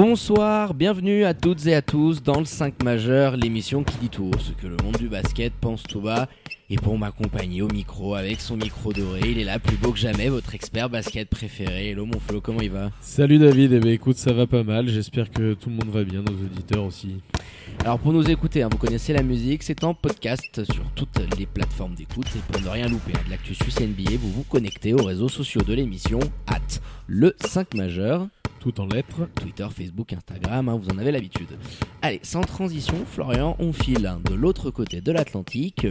Bonsoir, bienvenue à toutes et à tous dans le 5 majeur, l'émission qui dit tout haut ce que le monde du basket pense tout bas. Et pour m'accompagner au micro avec son micro doré, il est là plus beau que jamais, votre expert basket préféré. Hello mon Flo, comment il va? Salut David, eh ben, écoute, ça va pas mal. J'espère que tout le monde va bien, nos auditeurs aussi. Alors pour nous écouter, hein, vous connaissez la musique, c'est en podcast sur toutes les plateformes d'écoute. Et pour ne rien louper hein, de l'actu suisse NBA, vous vous connectez aux réseaux sociaux de l'émission, at le 5 majeur. Tout en lettres. Twitter, Facebook, Instagram, hein, vous en avez l'habitude. Allez, sans transition, Florian, on file de l'autre côté de l'Atlantique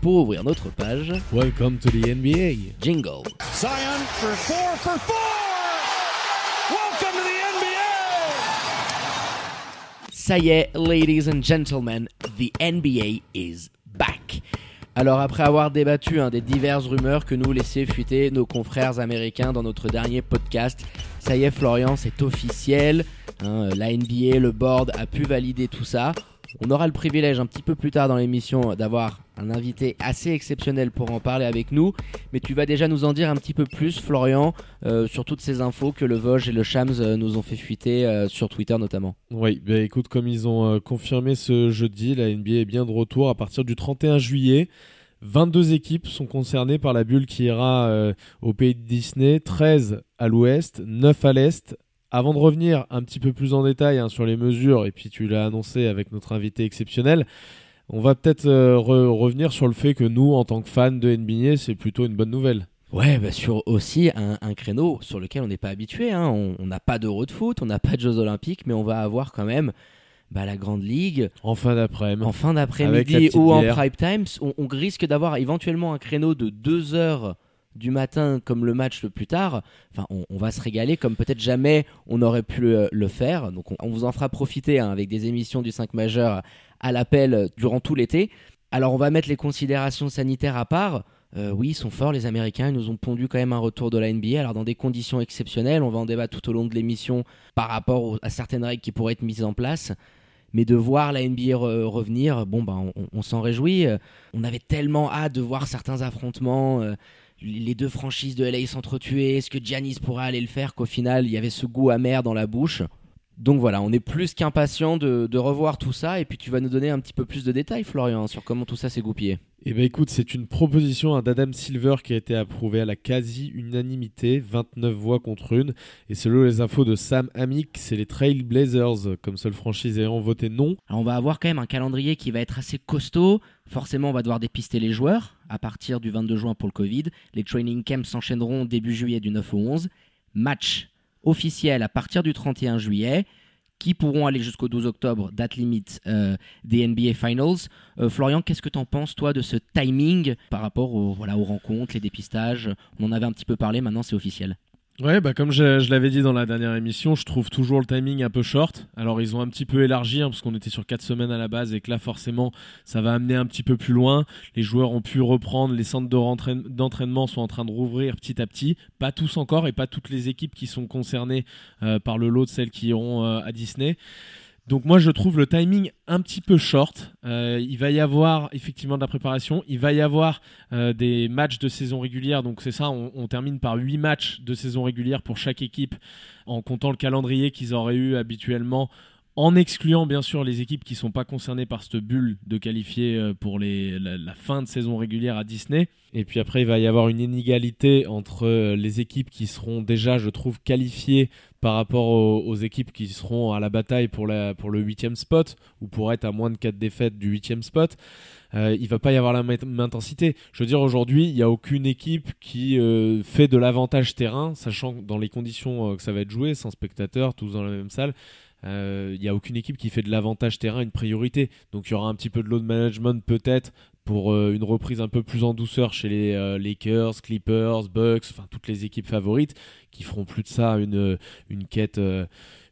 pour ouvrir notre page. Welcome to the NBA. Jingle. Zion for four for four. Welcome to the NBA. Ça y est, ladies and gentlemen, the NBA is back. Alors après avoir débattu hein, des diverses rumeurs que nous laissaient fuiter nos confrères américains dans notre dernier podcast, ça y est Florian, c'est officiel. hein, la NBA, le board a pu valider tout ça. On aura le privilège un petit peu plus tard dans l'émission d'avoir un invité assez exceptionnel pour en parler avec nous. Mais tu vas déjà nous en dire un petit peu plus, Florian, euh, sur toutes ces infos que le Vosges et le Shams euh, nous ont fait fuiter euh, sur Twitter notamment. Oui, bah écoute, comme ils ont confirmé ce jeudi, la NBA est bien de retour à partir du 31 juillet. 22 équipes sont concernées par la bulle qui ira au pays de Disney, 13 à l'ouest, 9 à l'est. Avant de revenir un petit peu plus en détail hein, sur les mesures, et puis tu l'as annoncé avec notre invité exceptionnel, on va peut-être euh, re- revenir sur le fait que nous, en tant que fans de NBA, c'est plutôt une bonne nouvelle. Ouais, bah sur aussi un, un créneau sur lequel on n'est pas habitué. hein. On n'a pas d'Euro de foot, on n'a pas de Jeux Olympiques, mais on va avoir quand même bah, la Grande Ligue En fin d'après-midi. en fin d'après-midi ou en prime time. On, on risque d'avoir éventuellement un créneau de 2 heures du matin comme le match le plus tard. Enfin, on, on va se régaler comme peut-être jamais on aurait pu le, le faire. Donc on, on vous en fera profiter hein, avec des émissions du 5 majeur à l'appel durant tout l'été. Alors on va mettre les considérations sanitaires à part. Euh, oui, ils sont forts les Américains, ils nous ont pondu quand même un retour de la NBA, alors dans des conditions exceptionnelles, on va en débattre tout au long de l'émission par rapport à certaines règles qui pourraient être mises en place. Mais de voir la NBA re- revenir, bon ben on, s'en réjouit. Euh, On avait tellement hâte de voir certains affrontements, euh, les deux franchises de LA s'entretuer, est-ce que Giannis pourrait aller le faire qu'au final il y avait ce goût amer dans la bouche? Donc voilà, on est plus qu'impatient de, de revoir tout ça et puis tu vas nous donner un petit peu plus de détails Florian sur comment tout ça s'est goupillé. Eh ben écoute, c'est une proposition d'Adam Silver qui a été approuvée à la quasi-unanimité, 29 voix contre une. Et selon les infos de Sam Amick, c'est les Trail Blazers comme seule franchise ayant voté non. Alors on va avoir quand même un calendrier qui va être assez costaud. Forcément, on va devoir dépister les joueurs à partir du 22 juin pour le Covid. Les training camps s'enchaîneront début juillet du 9 au 11. Match officiel à partir du 31 juillet qui pourront aller jusqu'au 12 octobre, date limite euh, des NBA Finals. Euh, Florian, qu'est-ce que tu en penses, toi, de ce timing par rapport voilà, aux rencontres, les dépistages? On en avait un petit peu parlé, maintenant c'est officiel. Ouais, bah comme je, l'avais dit dans la dernière émission, je trouve toujours le timing un peu short. Alors ils ont un petit peu élargi hein, parce qu'on était sur 4 semaines à la base et que là forcément ça va amener un petit peu plus loin. Les joueurs ont pu reprendre, les centres d'entraînement sont en train de rouvrir petit à petit. Pas tous encore et pas toutes les équipes qui sont concernées euh, par le lot de celles qui iront euh, à Disney. Donc moi je trouve le timing un petit peu short. Euh, il va y avoir effectivement de la préparation, il va y avoir euh, des matchs de saison régulière. Donc c'est ça, on, termine par 8 matchs de saison régulière pour chaque équipe en comptant le calendrier qu'ils auraient eu habituellement. En excluant bien sûr les équipes qui ne sont pas concernées par cette bulle de qualifier euh, pour la, fin de saison régulière à Disney. Et puis après, il va y avoir une inégalité entre les équipes qui seront déjà, je trouve, qualifiées par rapport aux, équipes qui seront à la bataille pour le huitième spot ou pour être à moins de 4 défaites du huitième spot. Euh, il va pas y avoir la même intensité. Je veux dire, aujourd'hui, il n'y a aucune équipe qui euh, fait de l'avantage terrain, sachant que dans les conditions euh, que ça va être joué, sans spectateurs, tous dans la même salle, euh, il n'y a aucune équipe qui fait de l'avantage terrain une priorité. Donc il y aura un petit peu de load management peut-être pour euh, une reprise un peu plus en douceur chez les euh, Lakers, Clippers, Bucks, enfin toutes les équipes favorites qui feront plus de ça une, une quête. euh,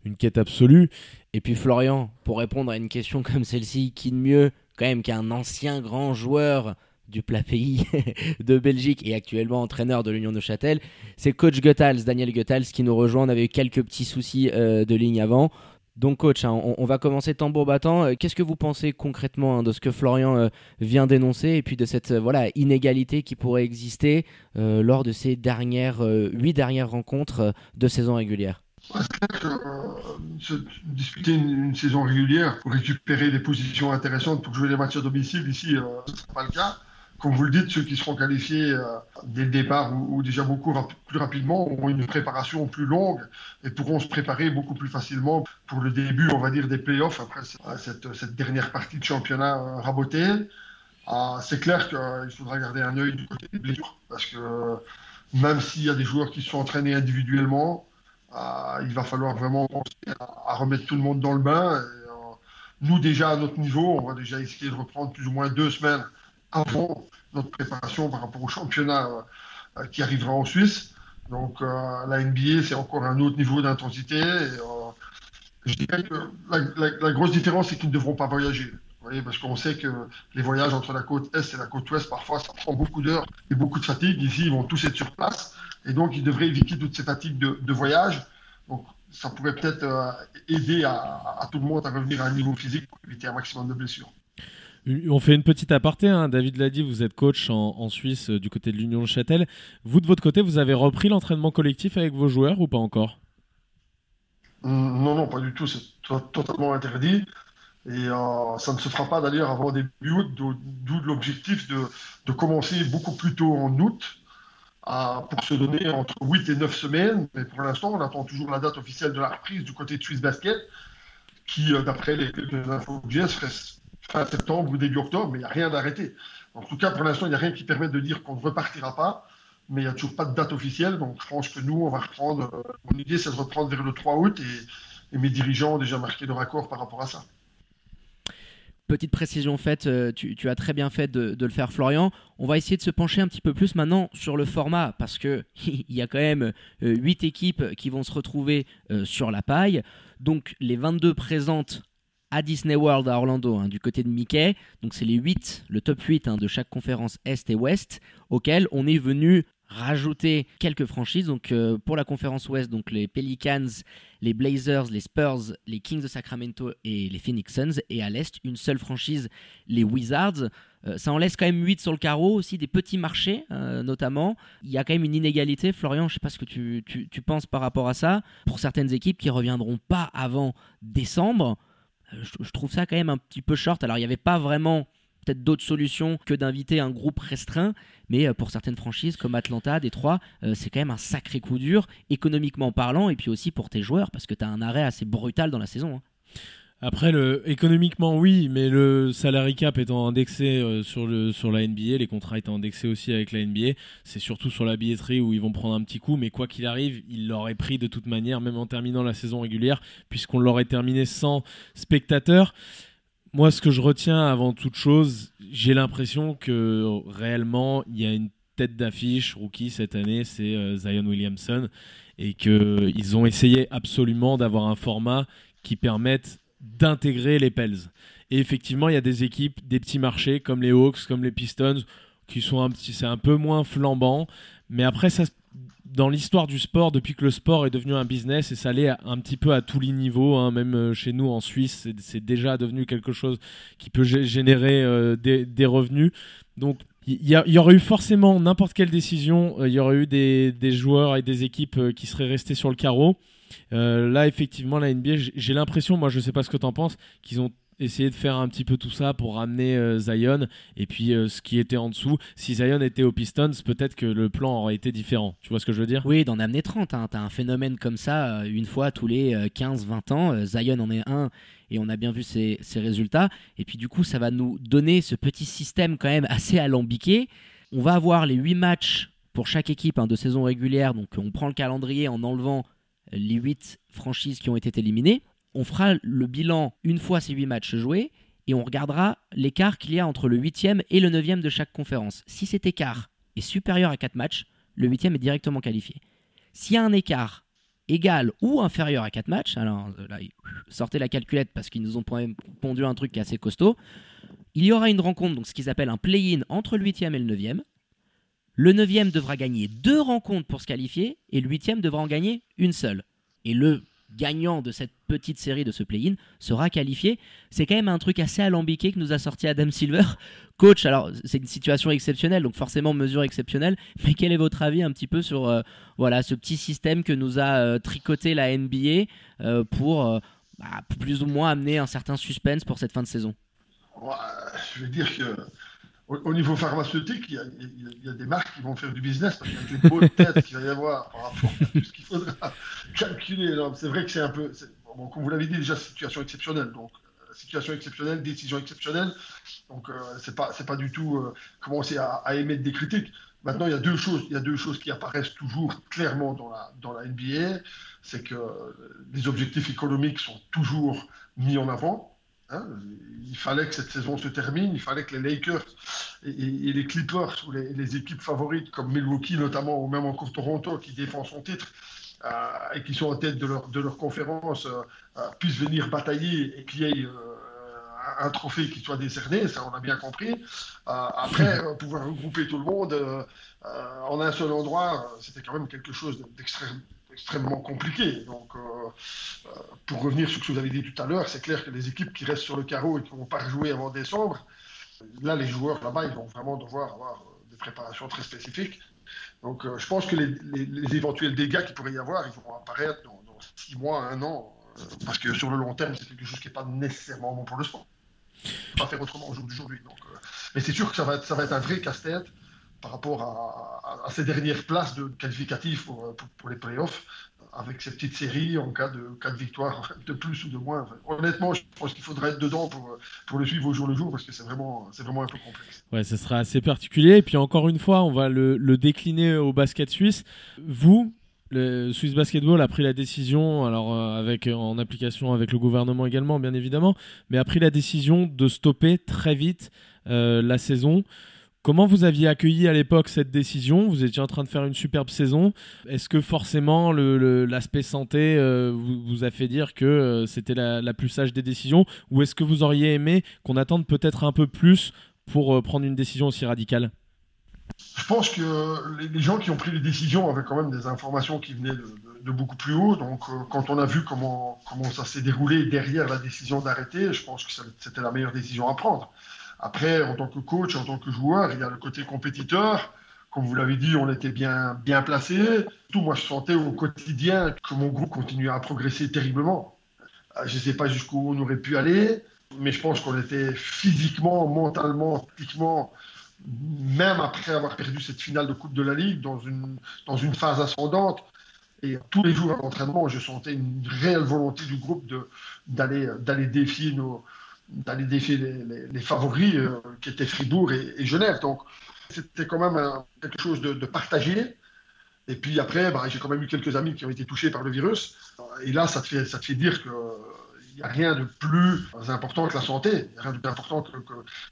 une quête absolue. Et puis Florian, pour répondre à une question comme celle-ci, qui de mieux quand même qu'un ancien grand joueur du plat pays de Belgique et actuellement entraîneur de l'Union de Châtel, c'est coach Goethals, Daniel Goethals qui nous rejoint. On avait eu quelques petits soucis de ligne avant. Donc coach, hein, on, va commencer tambour battant. Euh, Qu'est-ce que vous pensez concrètement hein, de ce que Florian euh, vient d'énoncer et puis de cette euh, voilà inégalité qui pourrait exister lors de ces dernières huit dernières rencontres de saison régulière? C'est clair que euh, disputer une, saison régulière pour récupérer des positions intéressantes pour jouer les matchs à domicile, ici, euh, ce ne sera pas le cas. Comme vous le dites, ceux qui seront qualifiés euh, dès le départ ou, déjà beaucoup plus rapidement auront une préparation plus longue et pourront se préparer beaucoup plus facilement pour le début, on va dire, des playoffs après cette, cette- dernière partie de championnat euh, rabotée. Ah, c'est clair qu'il faudra garder un œil du côté des blessures parce que euh, même s'il y a des joueurs qui sont entraînés individuellement, euh, il va falloir vraiment penser à, remettre tout le monde dans le bain. Euh, nous, déjà à notre niveau, on va déjà essayer de reprendre plus ou moins deux semaines avant notre préparation par rapport au championnat euh, qui arrivera en Suisse. Donc euh, la NBA, c'est encore un autre niveau d'intensité. Euh, je dirais que la, grosse différence, c'est qu'ils ne devront pas voyager. Voyez, parce qu'on sait que les voyages entre la côte Est et la côte Ouest, parfois, ça prend beaucoup d'heures et beaucoup de fatigue. Ici, ils vont tous être sur place. Et donc, ils devraient éviter toutes ces fatigues de, voyage. Donc, ça pourrait peut-être aider à, à tout le monde à revenir à un niveau physique pour éviter un maximum de blessures. On fait une petite aparté, hein. David l'a dit, vous êtes coach en, Suisse euh, du côté de l'Union de Châtel. Vous, de votre côté, vous avez repris l'entraînement collectif avec vos joueurs ou pas encore? Non, non, pas du tout. C'est to- totalement interdit. Et euh, ça ne se fera pas d'ailleurs avant début août, d'où l'objectif de, de commencer beaucoup plus tôt en août pour se donner entre 8 et 9 semaines. Mais pour l'instant, on attend toujours la date officielle de la reprise du côté de Swiss Basket, qui, euh, d'après les quelques infos que j'ai, serait fin septembre ou début octobre, mais il n'y a rien d'arrêté. En tout cas, pour l'instant, il n'y a rien qui permette de dire qu'on ne repartira pas, mais il n'y a toujours pas de date officielle. Donc je pense que nous, on va reprendre. euh, mon idée, c'est de reprendre vers le 3 août et, mes dirigeants ont déjà marqué leur accord par rapport à ça. Petite précision faite, euh, tu, as très bien fait de, de le faire Florian. On va essayer de se pencher un petit peu plus maintenant sur le format parce que il y a quand même 8 équipes qui vont se retrouver euh, sur la paille. Donc les 22 présentes à Disney World à Orlando hein, du côté de Mickey. Donc c'est les 8, le top 8 hein, de chaque conférence Est et Ouest auquel on est venu rajouter quelques franchises. Donc euh, pour la conférence Ouest, donc les Pelicans, les Blazers, les Spurs, les Kings de Sacramento et les Phoenix Suns. Et à l'Est, une seule franchise, les Wizards. Euh, ça en laisse quand même 8 sur le carreau, aussi des petits marchés euh, notamment. Il y a quand même une inégalité. Florian, je sais pas ce que tu, tu- tu penses par rapport à ça. Pour certaines équipes qui reviendront pas avant décembre, je, je trouve ça quand même un petit peu short. Alors il n'y avait pas vraiment peut-être d'autres solutions que d'inviter un groupe restreint, mais euh, pour certaines franchises comme Atlanta, Détroit, euh, c'est quand même un sacré coup dur, économiquement parlant, et puis aussi pour tes joueurs, parce que tu as un arrêt assez brutal dans la saison. hein. Après, économiquement, oui, mais le salary cap étant indexé euh, sur, le, sur la NBA, les contrats étant indexés aussi avec la NBA, c'est surtout sur la billetterie où ils vont prendre un petit coup, mais quoi qu'il arrive, ils l'auraient pris de toute manière, même en terminant la saison régulière, puisqu'on l'aurait terminé sans spectateurs. Moi, ce que je retiens avant toute chose, j'ai l'impression que réellement, il y a une tête d'affiche rookie cette année, c'est euh, Zion Williamson, et qu'ils ont essayé absolument d'avoir un format qui permette d'intégrer les Pels. Et effectivement, il y a des équipes, des petits marchés comme les Hawks, comme les Pistons, qui sont un petit, c'est un peu moins flambant. Mais après, ça, dans l'histoire du sport, depuis que le sport est devenu un business, et ça allait un petit peu à tous les niveaux, hein, même euh, chez nous en Suisse, c'est, déjà devenu quelque chose qui peut gé- générer euh, des, des revenus. Donc, il y, aurait eu forcément n'importe quelle décision, euh, il y aurait eu des, joueurs et des équipes euh, qui seraient restés sur le carreau. Euh, là, effectivement, la NBA, j'ai- l'impression, moi je sais pas ce que tu en penses, qu'ils ont essayé de faire un petit peu tout ça pour ramener euh, Zion et puis euh, ce qui était en dessous. Si Zion était aux Pistons, peut-être que le plan aurait été différent. Tu vois ce que je veux dire? Oui, d'en amener 30. Hein. Tu as un phénomène comme ça, euh, une fois tous les 15-20 ans. Zion en est un, et on a bien vu ses, ses résultats. Et puis du coup, ça va nous donner ce petit système quand même assez alambiqué. On va avoir les 8 matchs pour chaque équipe hein, de saison régulière. Donc on prend le calendrier en enlevant les 8 franchises qui ont été éliminées. On fera le bilan une fois ces 8 matchs joués et on regardera l'écart qu'il y a entre le 8e et le 9e de chaque conférence. Si cet écart est supérieur à 4 matchs, le 8e est directement qualifié. S'il y a un écart égal ou inférieur à 4 matchs, alors euh, là, sortez la calculette parce qu'ils nous ont pondu un truc qui est assez costaud, il y aura une rencontre, donc ce qu'ils appellent un play-in entre le 8e et le 9e. Le 9e devra gagner deux rencontres pour se qualifier et le 8e devra en gagner une seule. Et le gagnant de cette petite série de ce play-in sera qualifié. C'est quand même un truc assez alambiqué que nous a sorti Adam Silver. Coach, alors c'est une situation exceptionnelle, donc forcément mesure exceptionnelle, mais quel est votre avis un petit peu sur euh, voilà, ce petit système que nous a euh, tricoté la NBA euh, pour bah, plus ou moins amener un certain suspense pour cette fin de saison? Je vais dire que au, niveau pharmaceutique, il y, a, des marques qui vont faire du business parce y a des bonnes têtes qu'il va y avoir par rapport à tout ce qu'il faudra calculer. C'est vrai que c'est un peu, comme vous l'avez dit déjà, situation exceptionnelle. Donc, euh, situation exceptionnelle, décision exceptionnelle. Donc, euh, c'est pas, c'est pas du tout euh, commencer à, émettre des critiques. Maintenant, il y a deux choses, il y a deux choses qui apparaissent toujours clairement dans la, dans la NBA. C'est que les objectifs économiques sont toujours mis en avant. Hein, il fallait que cette saison se termine, il fallait que les Lakers et, les Clippers, ou les, équipes favorites comme Milwaukee notamment, ou même encore Toronto qui défend son titre euh, et qui sont en tête de leur, de leur conférence, euh, euh, puissent venir batailler et qu'il y ait un trophée qui soit décerné, ça on a bien compris. après, pouvoir regrouper tout le monde en un seul endroit, c'était quand même quelque chose d'extrêmement extrêmement compliqué. Donc, euh, euh, pour revenir sur ce que vous avez dit tout à l'heure, c'est clair que les équipes qui restent sur le carreau et qui ne vont pas jouer avant décembre, là, les joueurs là-bas, ils vont vraiment devoir avoir euh, des préparations très spécifiques. Donc, je pense que les, éventuels dégâts qu'il pourrait y avoir, ils vont apparaître dans, six mois, un an, parce que sur le long terme, c'est quelque chose qui n'est pas nécessairement bon pour le sport. Pas faire autrement au jour mais c'est sûr que va ça va être un vrai casse-tête par rapport à, ces dernières places de qualificatifs pour, pour, les playoffs, avec ces petites séries en cas de, cas de victoire de plus ou de moins. honnêtement, je pense qu'il faudrait être dedans pour, pour le suivre au jour le jour parce que c'est vraiment, vraiment un peu complexe. Ouais, ce sera assez particulier. Et puis encore une fois, on va le, le décliner au basket suisse. Vous, le Swiss Basketball a pris la décision, alors euh, avec en application avec le gouvernement également, bien évidemment, mais a pris la décision de stopper très vite euh, la saison. Comment vous aviez accueilli à l'époque cette décision? Vous étiez en train de faire une superbe saison. Est-ce que forcément l'aspect santé euh, vous, a fait dire que euh, c'était la, plus sage des décisions? Ou est-ce que vous auriez aimé qu'on attende peut-être un peu plus pour euh, prendre une décision aussi radicale? Je pense que les, gens qui ont pris les décisions avaient quand même des informations qui venaient de, beaucoup plus haut. Donc quand on a vu comment, comment ça s'est déroulé derrière la décision d'arrêter, je pense que c'était la meilleure décision à prendre. Après, en tant que coach, en tant que joueur, il y a le côté compétiteur. Comme vous l'avez dit, on était bien, bien placé. Tout, moi, je sentais au quotidien que mon groupe continuait à progresser terriblement. Euh, je ne sais pas jusqu'où on aurait pu aller, mais je pense qu'on était physiquement, mentalement, tactiquement, même après avoir perdu cette finale de Coupe de la Ligue, dans une, dans une phase ascendante. Et tous les jours à l'entraînement, je sentais une réelle volonté du groupe d'aller défier nos, d'aller défier les, favoris euh, qui étaient Fribourg et, Genève. Donc c'était quand même quelque chose de, partagé. Et puis après, bah, j'ai quand même eu quelques amis qui ont été touchés par le virus. Et là, ça te fait, dire qu'il n'y a rien de plus important que la santé, rien de plus important que,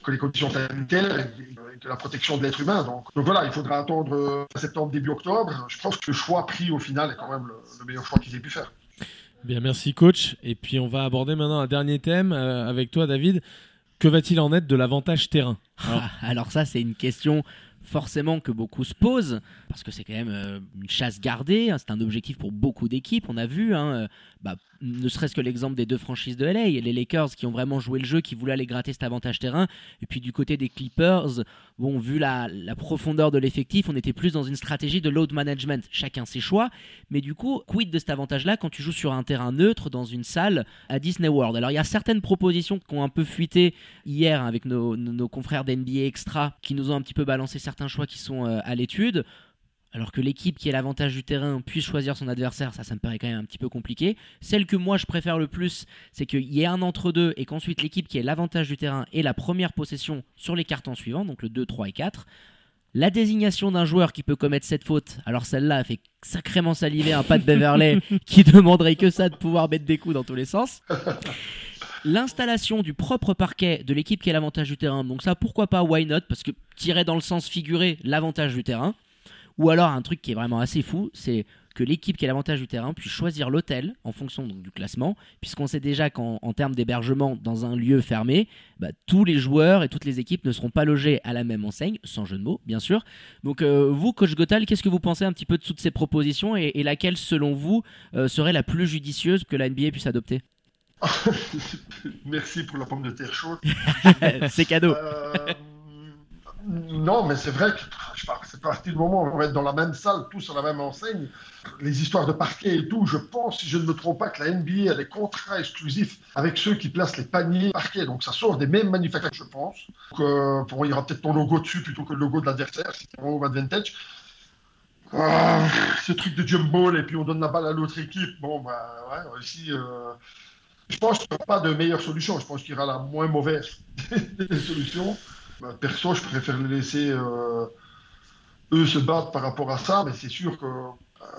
que, les conditions sanitaires et, que la protection de l'être humain. Donc, donc, voilà, il faudra attendre septembre, début octobre. Je pense que le choix pris au final est quand même le meilleur choix qu'ils aient pu faire. Bien, merci coach. Et puis on va aborder maintenant un dernier thème euh, avec toi, David. Que va-t-il en être de l'avantage terrain? Alors ça, c'est une question forcément que beaucoup se posent, parce que c'est quand même euh, une chasse gardée, hein, c'est un objectif pour beaucoup d'équipes, on a vu, hein, euh, bah, ne serait-ce que l'exemple des deux franchises de LA, les Lakers qui ont vraiment joué le jeu, qui voulaient aller gratter cet avantage terrain, et puis du côté des Clippers, bon, vu la, profondeur de l'effectif, on était plus dans une stratégie de load management, chacun ses choix, mais du coup, quid de cet avantage-là quand tu joues sur un terrain neutre dans une salle à Disney World? Alors il y a certaines propositions qui ont un peu fuité hier avec nos, nos confrères d'NBA Extra qui nous ont un petit peu balancé certains choix qui sont euh, à l'étude. Alors que l'équipe qui a l'avantage du terrain puisse choisir son adversaire, ça, ça me paraît quand même un petit peu compliqué. Celle que moi je préfère le plus, c'est qu'il y ait un entre-deux et qu'ensuite l'équipe qui a l'avantage du terrain ait la première possession sur les cartons suivants, donc le 2, 3 et 4. La désignation d'un joueur qui peut commettre cette faute, alors celle-là fait sacrément saliver un pas de Beverley qui demanderait que ça de pouvoir mettre des coups dans tous les sens l'installation du propre parquet de l'équipe qui a l'avantage du terrain. Donc ça, pourquoi pas, why not? Parce que tirer dans le sens figuré l'avantage du terrain. Ou alors un truc qui est vraiment assez fou, c'est que l'équipe qui a l'avantage du terrain puisse choisir l'hôtel en fonction du classement, puisqu'on sait déjà qu'en en termes d'hébergement dans un lieu fermé, bah, tous les joueurs et toutes les équipes ne seront pas logés à la même enseigne, sans jeu de mots, bien sûr. Donc, euh, vous, coach Gothal, qu'est-ce que vous pensez un petit peu de toutes ces propositions et, et laquelle, selon vous, euh, serait la plus judicieuse que la NBA puisse adopter? Merci pour la pomme de terre chaude. C'est cadeau. Euh, non, mais c'est vrai que c'est à partir du moment où on va être dans la même salle, tous à la même enseigne, les histoires de parquet et tout, je pense, si je ne me trompe pas, que la NBA a des contrats exclusifs avec ceux qui placent les paniers parquet. Donc ça sort des mêmes manufactures, je pense. Donc, euh, pour, il y aura peut-être ton logo dessus plutôt que le logo de l'adversaire, si c'est un home advantage. Ah, ce truc de jump ball et puis on donne la balle à l'autre équipe. Bon, bah ouais, ici, euh, je pense qu'il n'y aura pas de meilleure solution. Je pense qu'il y aura la moins mauvaise des solutions. Bah, perso, je préfère les laisser euh, eux se battre par rapport à ça, mais c'est sûr que euh,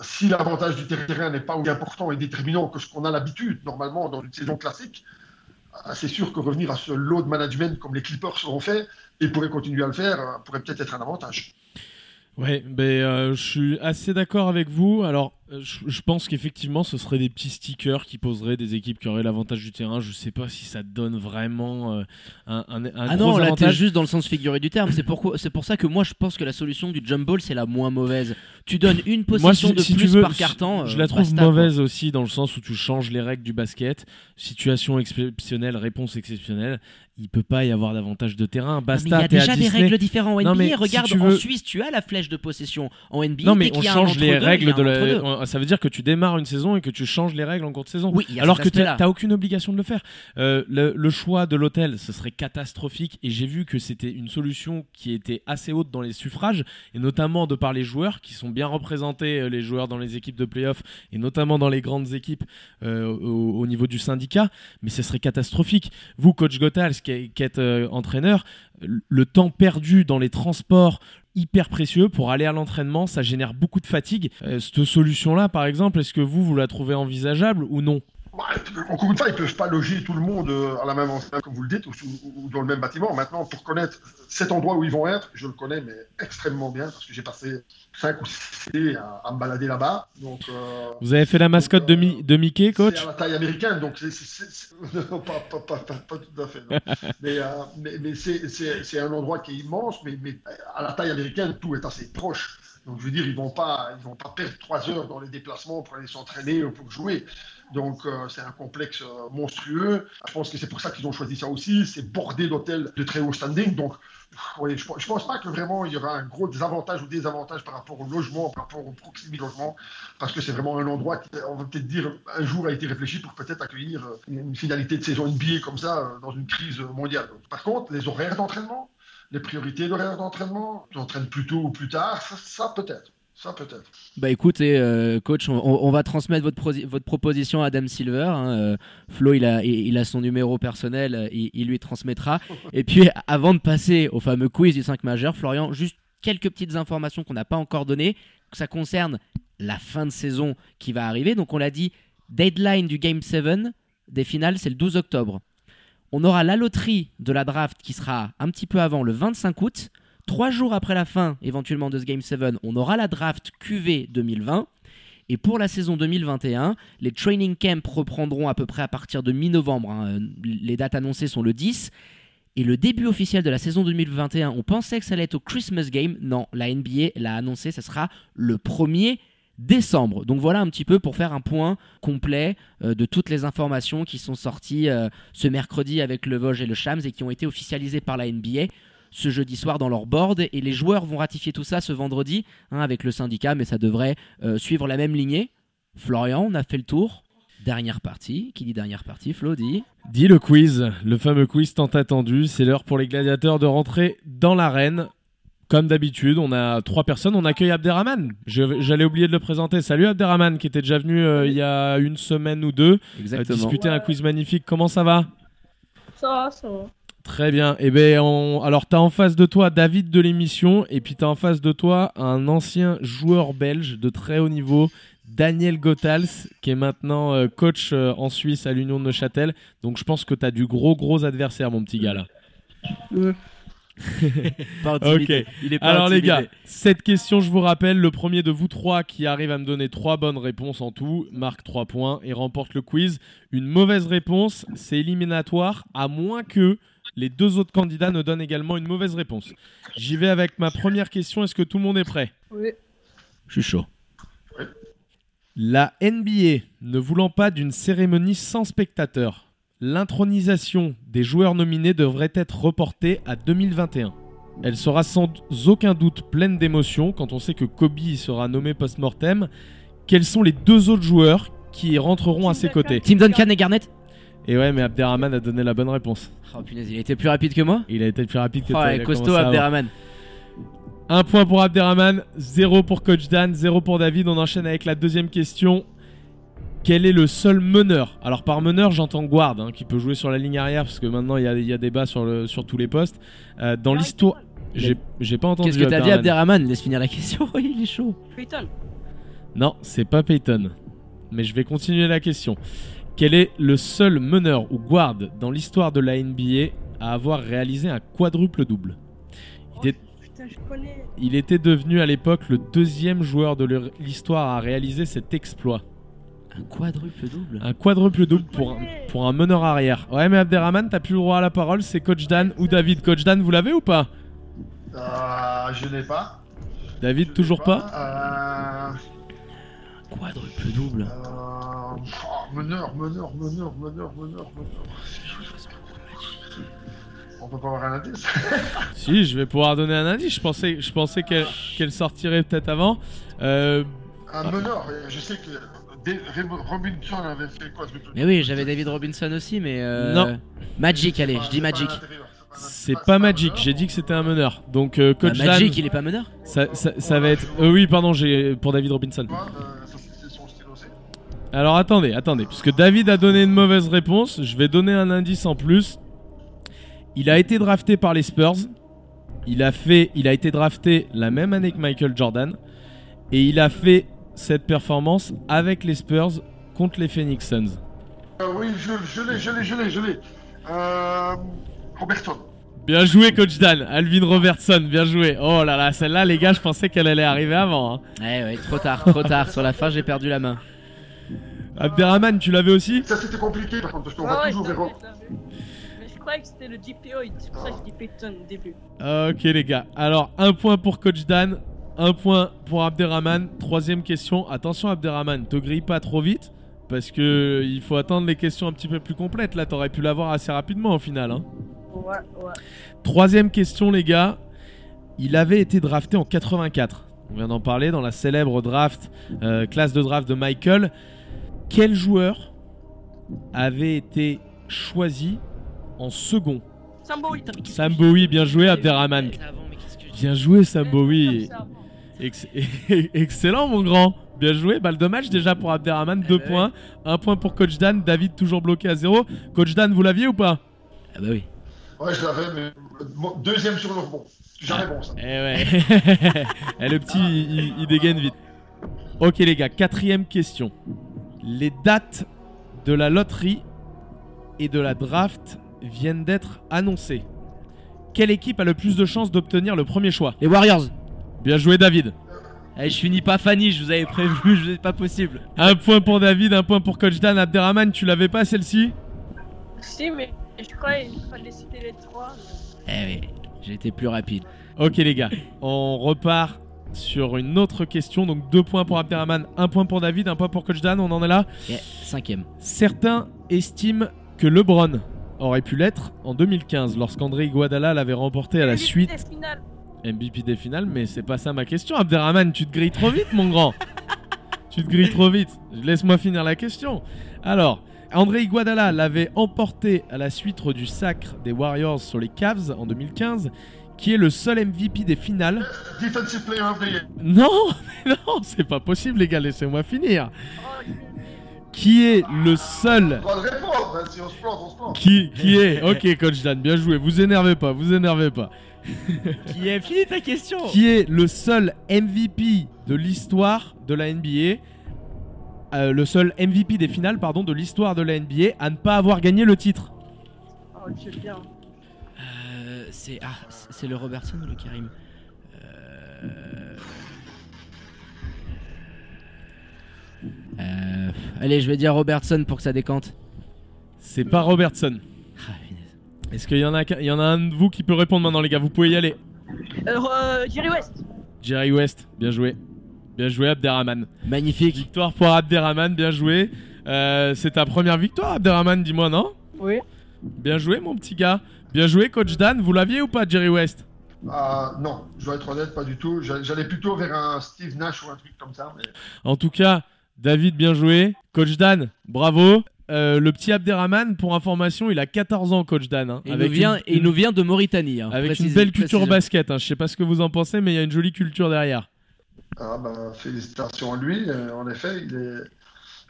si l'avantage du terrain n'est pas aussi important et déterminant que ce qu'on a l'habitude normalement dans une saison classique, euh, c'est sûr que revenir à ce load management comme les Clippers l'ont fait et pourraient continuer à le faire euh, pourrait peut-être être un avantage. Ouais, ben, je suis assez d'accord avec vous. Alors, je, je pense qu'effectivement, ce serait des petits stickers qui poseraient des équipes qui auraient l'avantage du terrain. Je sais pas si ça donne vraiment euh, un, un, un Ah gros non, là avantage. juste dans le sens figuré du terme. C'est pourquoi, c'est pour ça que moi je pense que la solution du jump ball c'est la moins mauvaise. Tu donnes une Moi, possession si- de si plus veux, par carton. Je euh, la trouve basta, quoi. mauvaise aussi dans le sens où tu changes les règles du basket. Situation exceptionnelle, réponse exceptionnelle. Il peut pas y avoir davantage de terrain. Non, mais Basta, il y a déjà des règles différentes en NBA. Non, mais si Regarde, en Suisse, tu as la flèche de possession. En NBA, Non mais on change les règles de la... Ça veut dire que tu démarres une saison et que tu changes les règles en cours de saison. Oui, il y a Alors que aspect-là. t'as aucune obligation de le faire. Euh, le, le choix de l'hôtel, ce serait catastrophique. Et j'ai vu que c'était une solution qui était assez haute dans les suffrages, et notamment de par les joueurs qui sont bien représentés, euh, les joueurs dans les équipes de playoff, et notamment dans les grandes équipes euh, au, au niveau du syndicat. Mais ce serait catastrophique. Vous, coach Gothals, qui, êtes euh, entraîneur, le temps perdu dans les transports hyper précieux pour aller à l'entraînement, ça génère beaucoup de fatigue. Euh, cette solution-là, par exemple, est-ce que vous, vous la trouvez envisageable ou non? Ouais, encore une fois, ils ne peuvent pas loger tout le monde euh, à la même enseigne, comme vous le dites, ou, dans le même bâtiment. Maintenant, pour connaître cet endroit où ils vont être, je le connais mais extrêmement bien parce que j'ai passé 5 ou 6 années à, à me balader là-bas. Donc, euh, Vous avez fait la mascotte de, Mi- de Mickey, coach C'est à la taille américaine, donc c'est. pas, pas, pas, pas, pas tout à fait. mais euh, mais, mais c'est- un endroit qui est immense, mais, mais à la taille américaine, tout est assez proche. Donc je veux dire, ils vont pas, ils vont pas perdre trois heures dans les déplacements pour aller s'entraîner ou pour jouer. Donc euh, c'est un complexe euh, monstrueux. Je pense que c'est pour ça qu'ils ont choisi ça aussi. C'est bordé d'hôtels de très haut standing. Donc je, je pense pas que vraiment il y aura un gros désavantage ou désavantage par rapport au logement, par rapport au proximité logement, parce que c'est vraiment un endroit qui, on va peut-être dire, un jour a été réfléchi pour peut-être accueillir euh, une finalité de saison NBA comme ça dans une crise mondiale. Par contre, les horaires d'entraînement, les priorités d'horaires d'entraînement, tu entraînes plus tôt ou plus tard, ça, peut-être. Ça peut-être. Bah écoutez, euh, coach, on, va transmettre votre, votre proposition à Adam Silver. hein, euh, Flo, il a, il a son numéro personnel, euh, il, il lui transmettra. Et puis, avant de passer au fameux quiz du 5 majeur, Florian, juste quelques petites informations qu'on n'a pas encore données. Ça concerne la fin de saison qui va arriver. Donc, on l'a dit, deadline du Game 7 des finales, c'est le 12 octobre. On aura la loterie de la draft qui sera un petit peu avant le 25 août. Trois jours après la fin, éventuellement, de ce Game 7, on aura la draft QV 2020. Et pour la saison 2021, les training camps reprendront à peu près à partir de mi-novembre. hein. Les dates annoncées sont le 10. Et le début officiel de la saison 2021, on pensait que ça allait être au Christmas Game. Non, la NBA l'a annoncé, ça sera le 1er décembre. Donc voilà un petit peu pour faire un point complet euh, de toutes les informations qui sont sorties euh, ce mercredi avec le Vosges et le Shams et qui ont été officialisées par la NBA ce jeudi soir dans leur board et les joueurs vont ratifier tout ça ce vendredi hein, avec le syndicat mais ça devrait euh, suivre la même lignée. Florian, on a fait le tour. Dernière partie, qui dit dernière partie, Flo dit Dis le quiz, le fameux quiz tant attendu. C'est l'heure pour les gladiateurs de rentrer dans l'arène. Comme d'habitude, on a trois personnes. On accueille Abderrahman. J'allais oublier de le présenter. Salut Abderrahman, qui était déjà venu euh, il y a une semaine ou deux euh, exactement. discuter un quiz magnifique. Comment ça va? Ça va, ça va. Très bien. Eh ben, on... alors t'as en face de toi David de l'émission, et puis t'as en face de toi un ancien joueur belge de très haut niveau, Daniel Gothals, qui est maintenant euh, coach euh, en Suisse à l'Union de Neuchâtel. Donc je pense que t'as du gros gros adversaire, mon petit gars là. Pas intimidé. Ok. Il est pas Alors les gars, cette question, je vous rappelle, le premier de vous trois qui arrive à me donner trois bonnes réponses en tout marque 3 points et remporte le quiz. Une mauvaise réponse, c'est éliminatoire, à moins que les deux autres candidats ne donnent également une mauvaise réponse. J'y vais avec ma première question, est-ce que tout le monde est prêt? Oui. Je suis chaud. La NBA ne voulant pas d'une cérémonie sans spectateurs, l'intronisation des joueurs nominés devrait être reportée à 2021. Elle sera sans aucun doute pleine d'émotions quand on sait que Kobe y sera nommé post-mortem. Quels sont les deux autres joueurs qui rentreront à ses côtés? Tim Duncan et Garnett? Et ouais, mais Abderrahman a donné la bonne réponse. Oh punaise, il était plus rapide que moi? Il a été plus rapide que Oh, toi. ouais, a costaud. Abderrahman. Un point pour Abderrahman, zéro pour Coach Dan, zéro pour David. On enchaîne avec la deuxième question. Quel est le seul meneur Alors par meneur, j'entends guard, hein, qui peut jouer sur la ligne arrière, parce que maintenant il y a, il y a débat sur, le, sur tous les postes. Euh, dans l'histoire... J'ai pas entendu Qu'est-ce que t'as dit Abderrahman. Laisse finir la question, il est chaud. Peyton. Non, c'est pas Peyton. Mais je vais continuer la question. Quel est le seul meneur ou guard dans l'histoire de la NBA à avoir réalisé un quadruple double? Il, est- Putain, je connais. il était devenu à l'époque le deuxième joueur de l'histoire à réaliser cet exploit. Un quadruple double. Un quadruple double pour un, pour un meneur arrière. Ouais, mais Abderrahman, t'as plus le droit à la parole, c'est Coach Dan ou David. Coach Dan, vous l'avez ou pas? Euh, je n'ai pas. David, Je toujours pas, Euh, Quadruple double. euh, oh, meneur, meneur, meneur, meneur, meneur, meneur. On peut pas avoir un indice Si, je vais pouvoir donner un indice. Je pensais, je pensais qu'elle sortirait peut-être avant. Euh, Un meneur, je sais que Robinson avait fait quoi ce truc Mais oui, j'avais David Robinson aussi, mais. euh, Non. Magic, allez, je dis Magic. c'est pas Magic, j'ai dit que c'était un meneur. Donc euh, Bah, Coach Dan, Magic, il est pas meneur ça, ça- ça va être... euh, oui, pardon, j'ai pour David Robinson. Alors attendez, attendez, puisque David a donné une mauvaise réponse, je vais donner un indice en plus. Il a été drafté par les Spurs. Il a fait, il a été drafté la même année que Michael Jordan, et il a fait cette performance avec les Spurs contre les Phoenix Suns. Euh, oui, je, je l'ai, je l'ai, je l'ai, je l'ai. Euh, Robertson. Bien joué, coach Dan. Alvin Robertson, bien joué. Oh là là, celle-là, les gars, je pensais qu'elle allait arriver avant. hein. Ouais, ouais, trop tard, trop tard. Sur la fin, j'ai perdu la main. Abderrahman, tu l'avais aussi? Ça c'était compliqué par contre parce qu'on Ouais, va ouais, toujours je vers l'avais, je l'avais. Mais je croyais que c'était le GPO, et c'est pour ça que je dis Peyton au début. Ok, les gars. Alors, un point pour coach Dan, un point pour Abderrahman. Troisième question. Attention, Abderrahman, te grille pas trop vite. Parce que il faut attendre les questions un petit peu plus complètes. Là, t'aurais pu l'avoir assez rapidement au final. hein. Ouais, ouais. Troisième question, les gars. Il avait été drafté en 84. On vient d'en parler dans la célèbre draft, euh, classe de draft de Michael. Quel joueur avait été choisi en second? Sambo, il Sam Bowie, bien joué, Abderrahman. Bien joué, Sam Bowie. Ex- Excellent, mon grand. Bien joué. Balle de match déjà pour Abderrahman. Deux points. Un point pour Coach Dan. David toujours bloqué à zéro. Coach Dan, vous l'aviez ou pas? Ah bah oui. Ouais, je l'avais, mais bon, deuxième sur le rebond. Jamais bon ça. Eh ouais. Eh, le petit, il, il dégaine vite. Ok, les gars. Quatrième question. Les dates de la loterie et de la draft viennent d'être annoncées. Quelle équipe a le plus de chances d'obtenir le premier choix? Les Warriors. Bien joué, David. Eh, je finis pas Fanny, je vous avais prévu, je- c'est pas possible. Un point pour David, un point pour Coach Dan. Abderrahman, tu l'avais pas celle-ci? Si, mais je croyais qu'il fallait citer les trois. Eh oui, j'ai été plus rapide. Ok les gars, on repart sur une autre question. Donc deux points pour Abderrahman, un point pour David, un point pour Coach Dan. On en est là. Cinquième. Certains estiment que LeBron aurait pu l'être en 2015 lorsqu'André Iguodala l'avait remporté à la suite. MVP des finales. Mais c'est pas ça ma question. Abderrahman, tu te grilles trop vite mon grand. tu te grilles trop vite. Laisse-moi finir la question. Alors. André Iguodala l'avait emporté à la suite du sacre des Warriors sur les Cavs en 2015, qui est le seul MVP des finales Defensive player of the year. non, mais non, c'est pas possible, les gars, laissez-moi finir. Qui est le seul qui, qui est Ok, coach Dan, bien joué, vous énervez pas, vous énervez pas. Qui est fini ta question Qui est le seul MVP de l'histoire de la NBA euh, Le seul MVP des finales, pardon, de l'histoire de la NBA à ne pas avoir gagné le titre? oh, bien. Euh, c'est ah, c'est le Robertson ou le Karim? Euh, euh, Allez, je vais dire Robertson pour que ça décante. C'est pas Robertson. Est-ce qu'il y en a, qu'un- il y en a un de vous qui peut répondre maintenant, les gars? Vous pouvez y aller. Euh, euh, Jerry West. Jerry West, bien joué. Bien joué, Abderrahman. Magnifique. Victoire pour Abderrahman, bien joué. Euh, c'est ta première victoire, Abderrahman, dis-moi, non? Oui. Bien joué, mon petit gars. Bien joué, coach Dan. Vous l'aviez ou pas, Jerry West? Ah, non, je dois être honnête, pas du tout. J'a- J'allais plutôt vers un Steve Nash ou un truc comme ça. Mais... En tout cas, David, bien joué. Coach Dan, bravo. Euh, le petit Abderrahman, pour information, il a 14 ans, coach Dan. hein, Et il, avec nous vient, une- et il nous vient de Mauritanie. hein, avec une belle culture basket. Hein. Je sais pas ce que vous en pensez, mais il y a une jolie culture derrière. Ah, bah, félicitations à lui. Euh, en effet, il est,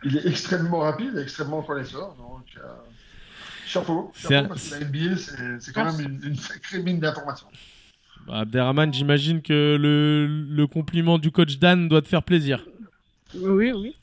il est extrêmement rapide, extrêmement connaisseur. Donc, euh, chapeau. C'est chapeau un- parce que la NBA, c'est c'est quand même une, une sacrée mine d'informations. Bah, Abderrahman, j'imagine que le, le compliment du coach Dan doit te faire plaisir. Oui, oui.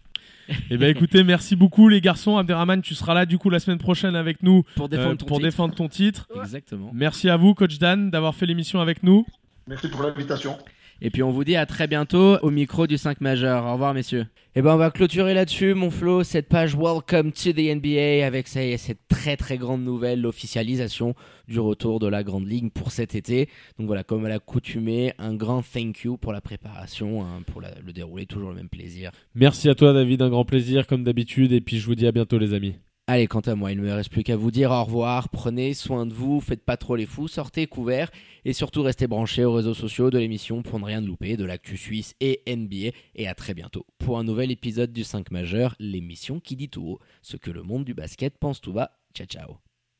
Eh ben écoutez, merci beaucoup les garçons. Abderrahman, tu seras là du coup la semaine prochaine avec nous Pour défendre euh, ton pour titre. défendre ton titre. Exactement. Merci à vous, coach Dan, d'avoir fait l'émission avec nous. Merci pour l'invitation. Et puis on vous dit à très bientôt au micro du 5 majeur. Au revoir messieurs. Et ben on va clôturer là-dessus mon Flo cette page Welcome to the NBA avec ça y est, cette très très grande nouvelle l'officialisation du retour de la grande ligue pour cet été. Donc voilà comme à l'accoutumée un grand thank you pour la préparation hein, pour la- le déroulé toujours le même plaisir. Merci à toi David, un grand plaisir comme d'habitude. Et puis je vous dis à bientôt les amis. Allez, quant à moi, il ne me reste plus qu'à vous dire au revoir. Prenez soin de vous, faites pas trop les fous, sortez couverts et surtout restez branchés aux réseaux sociaux de l'émission pour ne rien louper de l'actu suisse et NBA. Et à très bientôt pour un nouvel épisode du 5 majeur, l'émission qui dit tout haut ce que le monde du basket pense tout bas. Ciao ciao.